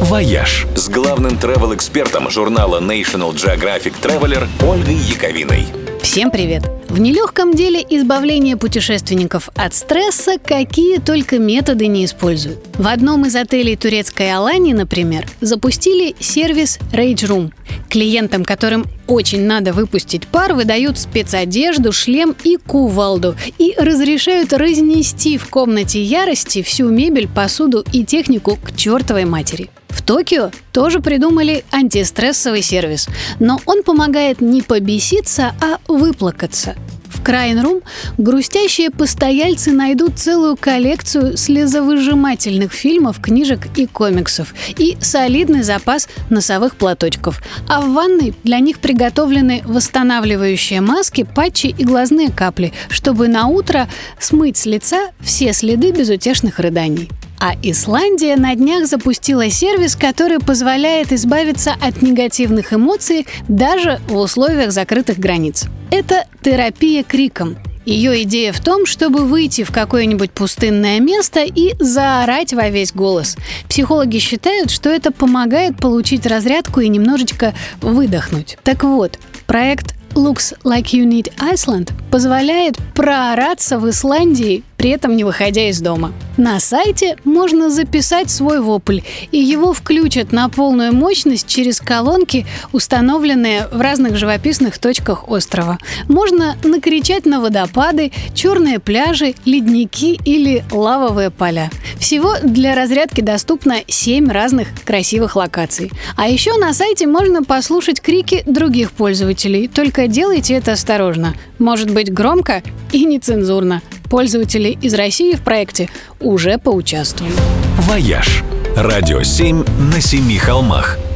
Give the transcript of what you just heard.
«Вояж» с главным travel-экспертом журнала National Geographic Traveler Ольгой Яковиной. Всем привет! В нелегком деле избавления путешественников от стресса какие только методы не используют. В одном из отелей турецкой Алании, например, запустили сервис Rage Room. Клиентам, которым очень надо выпустить пар, выдают спецодежду, шлем и кувалду и разрешают разнести в комнате ярости всю мебель, посуду и технику к чертовой матери. В Токио тоже придумали антистрессовый сервис, но он помогает не побеситься, а выплакаться. В Крайнрум грустящие постояльцы найдут целую коллекцию слезовыжимательных фильмов, книжек и комиксов и солидный запас носовых платочков. А в ванной для них приготовлены восстанавливающие маски, патчи и глазные капли, чтобы на утро смыть с лица все следы безутешных рыданий. А Исландия на днях запустила сервис, который позволяет избавиться от негативных эмоций даже в условиях закрытых границ. Это терапия криком. Ее идея в том, чтобы выйти в какое-нибудь пустынное место и заорать во весь голос. Психологи считают, что это помогает получить разрядку и немножечко выдохнуть. Так вот, проект Looks Like You Need Iceland позволяет проораться в Исландии, при этом не выходя из дома. На сайте можно записать свой вопль, и его включат на полную мощность через колонки, установленные в разных живописных точках острова. Можно накричать на водопады, черные пляжи, ледники или лавовые поля. Всего для разрядки доступно 7 разных красивых локаций. А еще на сайте можно послушать крики других пользователей, только делайте это осторожно. Может быть громко и нецензурно. Пользователи из России в проекте уже поучаствовали. «Вояж» – радио 7 на семи холмах –